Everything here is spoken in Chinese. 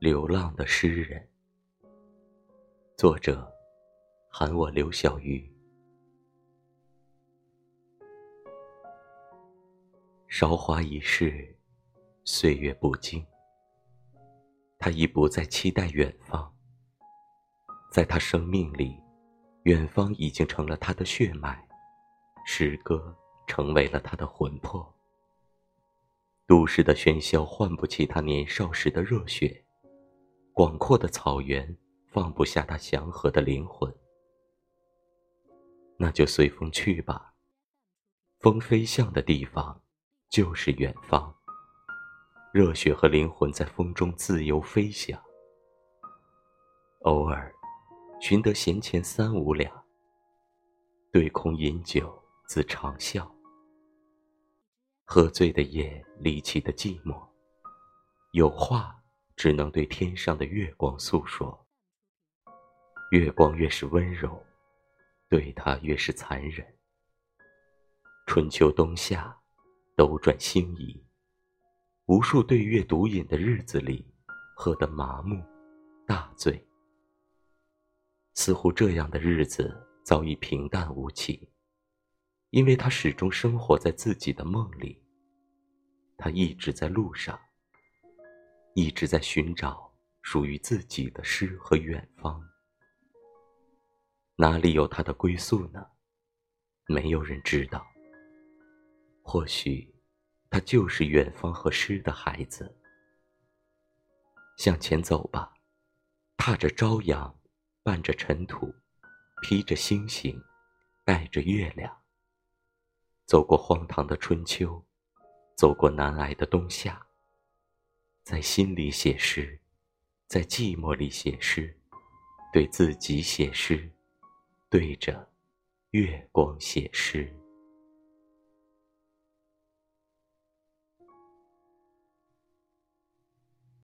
流浪的诗人，作者喊我刘小鱼。韶华已逝，岁月不惊。他已不再期待远方，在他生命里，远方已经成了他的血脉，诗歌成为了他的魂魄。都市的喧嚣唤不起他年少时的热血。广阔的草原放不下他祥和的灵魂，那就随风去吧。风飞向的地方，就是远方。热血和灵魂在风中自由飞翔。偶尔，寻得闲钱三五两，对空饮酒自长啸。喝醉的夜，离奇的寂寞，有话。只能对天上的月光诉说。月光越是温柔，对他越是残忍。春秋冬夏，斗转星移，无数对月独饮的日子里，喝得麻木、大醉。似乎这样的日子早已平淡无奇，因为他始终生活在自己的梦里。他一直在路上。一直在寻找属于自己的诗和远方，哪里有他的归宿呢？没有人知道。或许，他就是远方和诗的孩子。向前走吧，踏着朝阳，伴着尘土，披着星星，带着月亮。走过荒唐的春秋，走过难挨的冬夏。在心里写诗，在寂寞里写诗，对自己写诗，对着月光写诗。